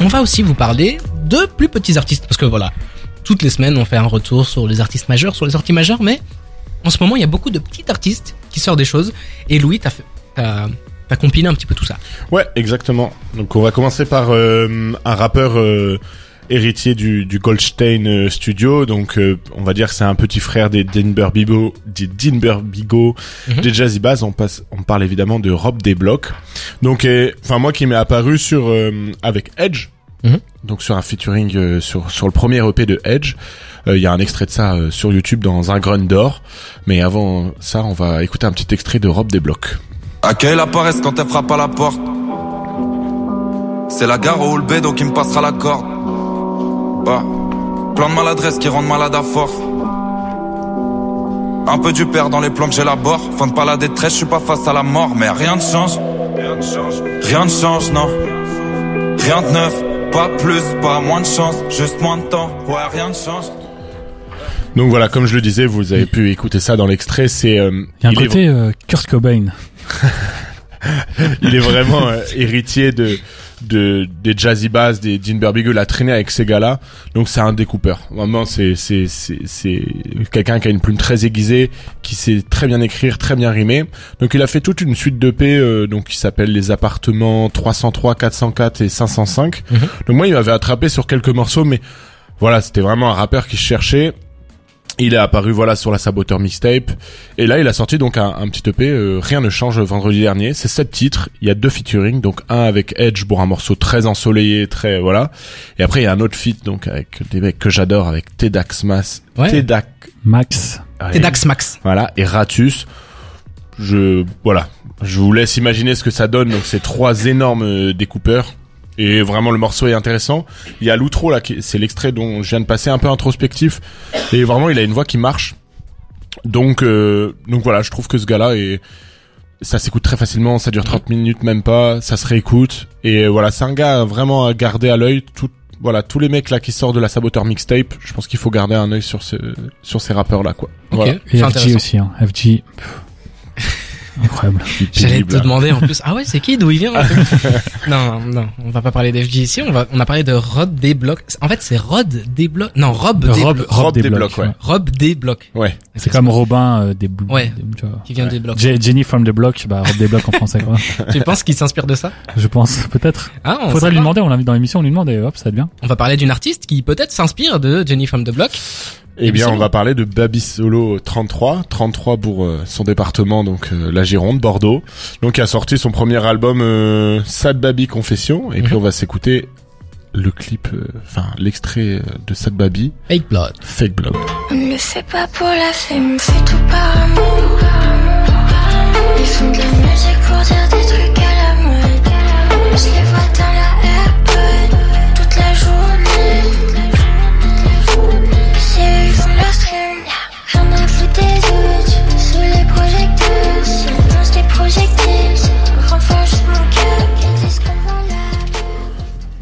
on va aussi vous parler de plus petits artistes parce que voilà, toutes les semaines on fait un retour sur les artistes majeurs, sur les sorties majeures, mais en ce moment il y a beaucoup de petits artistes qui sortent des choses. Et Louis, t'as fait, compilé un petit peu tout ça. Ouais, exactement. Donc on va commencer par euh, un rappeur euh, héritier du, du Goldstein euh, Studio. Donc euh, on va dire que c'est un petit frère des Denver Bigo, des Denver Bigo, Mhm. des Jazzy Bass. On passe, on parle évidemment de Rob Desblocs. Donc, enfin moi qui m'est apparu sur euh, avec Edge. Mhm. Donc sur un featuring euh, sur sur le premier EP de Edge, Euh, il y a un extrait de ça euh, sur YouTube dans un grunt d'or. Mais avant ça, on va écouter un petit extrait de Rob Desblocs. Accueille la paresse quand elle frappe à la porte? C'est la gare ou le bédo qui me passera la corde. Bah, plan de maladresse qui rend malade à force. Un peu du père dans les plans que j'élabore. Fin de pas la détresse, je suis pas face à la mort, mais rien ne change. Rien ne change, non. Rien de neuf, pas plus, pas moins de chance, juste moins de temps. Ouais, rien ne change. Donc voilà, comme je le disais, vous avez pu écouter ça dans l'extrait. C'est euh, Il y a un il, est, côté euh, Kurt Cobain. il est vraiment euh, héritier de de des Jazzy Bass, des Dean Beagle, a traîné avec ces gars-là. Donc c'est un découpeur. Vraiment, c'est c'est c'est c'est quelqu'un qui a une plume très aiguisée, qui sait très bien écrire, très bien rimer. Donc il a fait toute une suite de P, euh, donc qui s'appelle les appartements 303, 404 et 505. Mhm. Donc moi, il m'avait attrapé sur quelques morceaux, mais voilà, c'était vraiment un rappeur qui cherchait. Il est apparu voilà sur la Saboteur mixtape. Et là il a sorti donc un, un petit EP euh, rien ne change vendredi dernier. C'est sept titres. Il y a deux featuring donc un avec Edge pour un morceau très ensoleillé très voilà. Et après il y a un autre feat donc avec des mecs que j'adore avec Tedax Mas Ouais. Tedax Max. T'es Dax Max. voilà et Ratus. Je voilà. Je vous laisse imaginer ce que ça donne. Donc c'est trois énormes euh, découpeurs et vraiment le morceau est intéressant il y a l'outro là qui- c'est l'extrait dont je viens de passer un peu introspectif et vraiment il a une voix qui marche donc euh, donc voilà je trouve que ce gars là est ça s'écoute très facilement ça dure 30 minutes même pas ça se réécoute et voilà c'est un gars vraiment à garder à l'œil tout voilà tous les mecs là qui sortent de la saboteur mixtape je pense qu'il faut garder un œil sur ce sur ces rappeurs là quoi Ok, voilà Et FG aussi. Hein. FG. pff. Incroyable. J'allais te demander en plus. Ah ouais, c'est qui D'où il vient Non, non, on va pas parler d'FG ici. On va, on a parlé de Rod Desblocs. En fait, c'est Rod Desblocs. Non, Rob Rob, Desblocs. Rob des des ouais. Rob Desblocs. ouais C'est comme Robin euh, des Ouais. des- tu vois. Qui vient des blocs. Je- Jenny from the block, bah Rob des blocs en français quoi. Tu penses qu'il s'inspire de ça? Je pense peut-être. Ah, on Faudrait lui demander, on l'invite dans l'émission, on lui demande et hop, ça devient. On va parler d'une artiste qui peut-être s'inspire de Jenny from the Block. Eh bien, on va parler de Baby Solo 33, 33 pour euh, son département, donc euh, la Gironde, Bordeaux. Donc, il a sorti son premier album euh, Sad Baby Confession, et puis Mhm. on va s'écouter le clip, euh, enfin l'extrait de Sad Baby, Fake Blood. Fake Blood. On ne le fait pas pour la fame, fait tout par amour. Ils font de la musique pour dire des trucs à la mode. Je les vois dans la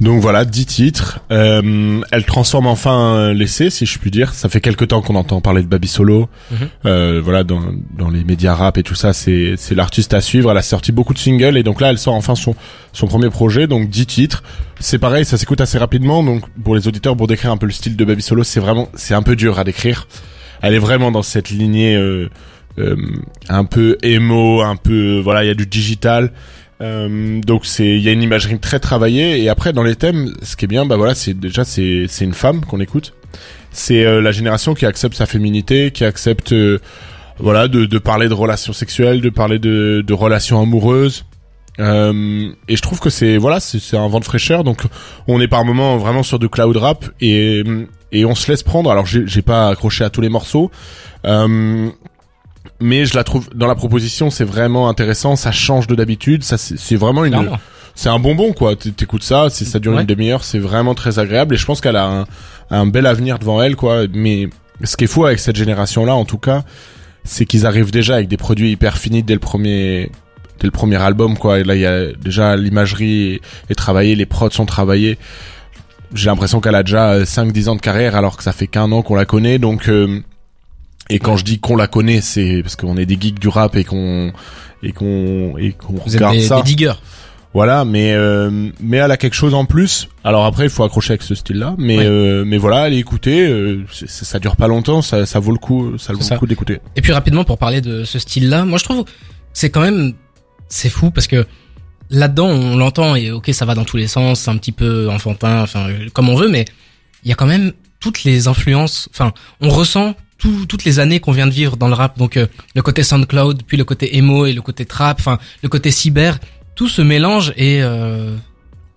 Donc voilà, 10 titres. Euh, elle transforme enfin l'essai, si je puis dire. Ça fait quelques temps qu'on entend parler de Baby Solo. Mhm. Euh, voilà, dans, dans les médias rap et tout ça, c'est c'est l'artiste à suivre. Elle a sorti beaucoup de singles et donc là, elle sort enfin son son premier projet, donc 10 titres. C'est pareil, ça s'écoute assez rapidement. Donc pour les auditeurs, pour décrire un peu le style de Baby Solo, c'est vraiment c'est un peu dur à décrire. Elle est vraiment dans cette lignée euh, euh, un peu emo, un peu voilà, il y a du digital. Euh, donc c'est il y a une imagerie très travaillée. Et après dans les thèmes ce qui est bien bah voilà c'est déjà c'est c'est une femme qu'on écoute. C'est euh, la génération qui accepte sa féminité qui accepte euh, voilà de, de parler de relations sexuelles de parler de, de relations amoureuses. Euh, et je trouve que c'est voilà c'est un vent de fraîcheur. Donc on est par moments vraiment sur du cloud rap et et on se laisse prendre. Alors j'ai pas accroché à tous les morceaux. Euh, mais je la trouve dans la proposition c'est vraiment intéressant ça change de d'habitude ça c'est vraiment une Clairement. c'est un bonbon quoi. T'écoutes ça c'est ça dure Ouais. une demi-heure c'est vraiment très agréable et je pense qu'elle a un, un bel avenir devant elle quoi. Mais ce qui est fou avec cette génération là en tout cas c'est qu'ils arrivent déjà avec des produits hyper finis dès le premier dès le premier album quoi. Et là il y a déjà l'imagerie est, est travaillée les prods sont travaillés. J'ai l'impression qu'elle a déjà 5-10 ans de carrière alors que ça fait qu'un an qu'on la connaît. Donc euh, et quand je dis qu'on la connaît c'est parce qu'on est des geeks du rap et qu'on et qu'on et qu'on Vous êtes regarde des, ça des diggers. Voilà, mais euh, mais elle a quelque chose en plus. Alors après, il faut accrocher avec ce style-là, mais Ouais. euh, mais voilà, allez écouter. euh, ça dure pas longtemps, ça, ça vaut le coup, ça vaut ça. le coup d'écouter. Et puis rapidement pour parler de ce style-là, moi je trouve c'est quand même c'est fou parce que là-dedans on l'entend et ok ça va dans tous les sens, c'est un petit peu enfantin, enfin euh, comme on veut, mais il y a quand même toutes les influences. Enfin, on ressent tout- toutes les années qu'on vient de vivre dans le rap. Donc euh, le côté SoundCloud, puis le côté emo et le côté trap, enfin le côté cyber, tout se mélange et euh,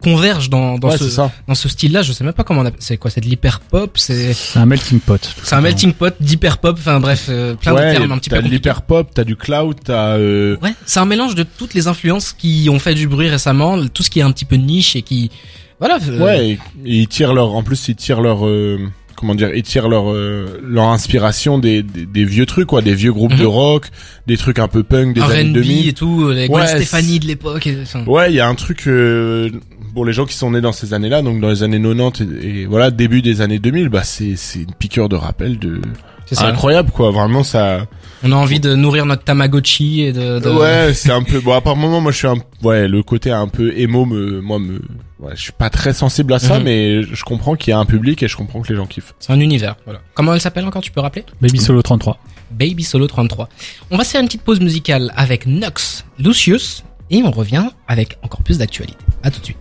converge dans dans ouais, ce dans ce style-là. Je sais même pas comment on appelle. C'est quoi C'est de l'hyper pop C'est C'est un melting pot. c'est un melting pot d'hyper pop. Enfin bref, euh, plein ouais, de termes un petit peu t'as de l'hyper pop, t'as du cloud, t'as euh, Ouais, c'est un mélange de toutes les influences qui ont fait du bruit récemment, tout ce qui est un petit peu niche et qui, voilà. euh, ouais, et, et ils tirent leur, en plus ils tirent leur, euh, comment dire, ils tirent leur euh, leur inspiration des, des des vieux trucs quoi, des vieux groupes Mhm. de rock, des trucs un peu punk des années R&B 2000. et tout, les Gwen Ouais, Stefani de l'époque. Ouais, il y a un truc euh, pour les gens qui sont nés dans ces années-là, donc dans les années 90 et, et voilà début des années 2000, bah c'est c'est une piqûre de rappel de c'est incroyable quoi. Vraiment ça. On a envie de nourrir notre Tamagotchi et de. de- Ouais, c'est un peu bon. À part moment, moi je suis un ouais le côté un peu émo me moi me ouais je suis pas très sensible à ça, Mhm. mais je comprends qu'il y a un public et je comprends que les gens kiffent. C'est un univers. Voilà. Comment elle s'appelle encore Tu peux rappeler Baby Solo 33. Baby Solo 33. On va se faire une petite pause musicale avec Nox Lucius et on revient avec encore plus d'actualité. À tout de suite.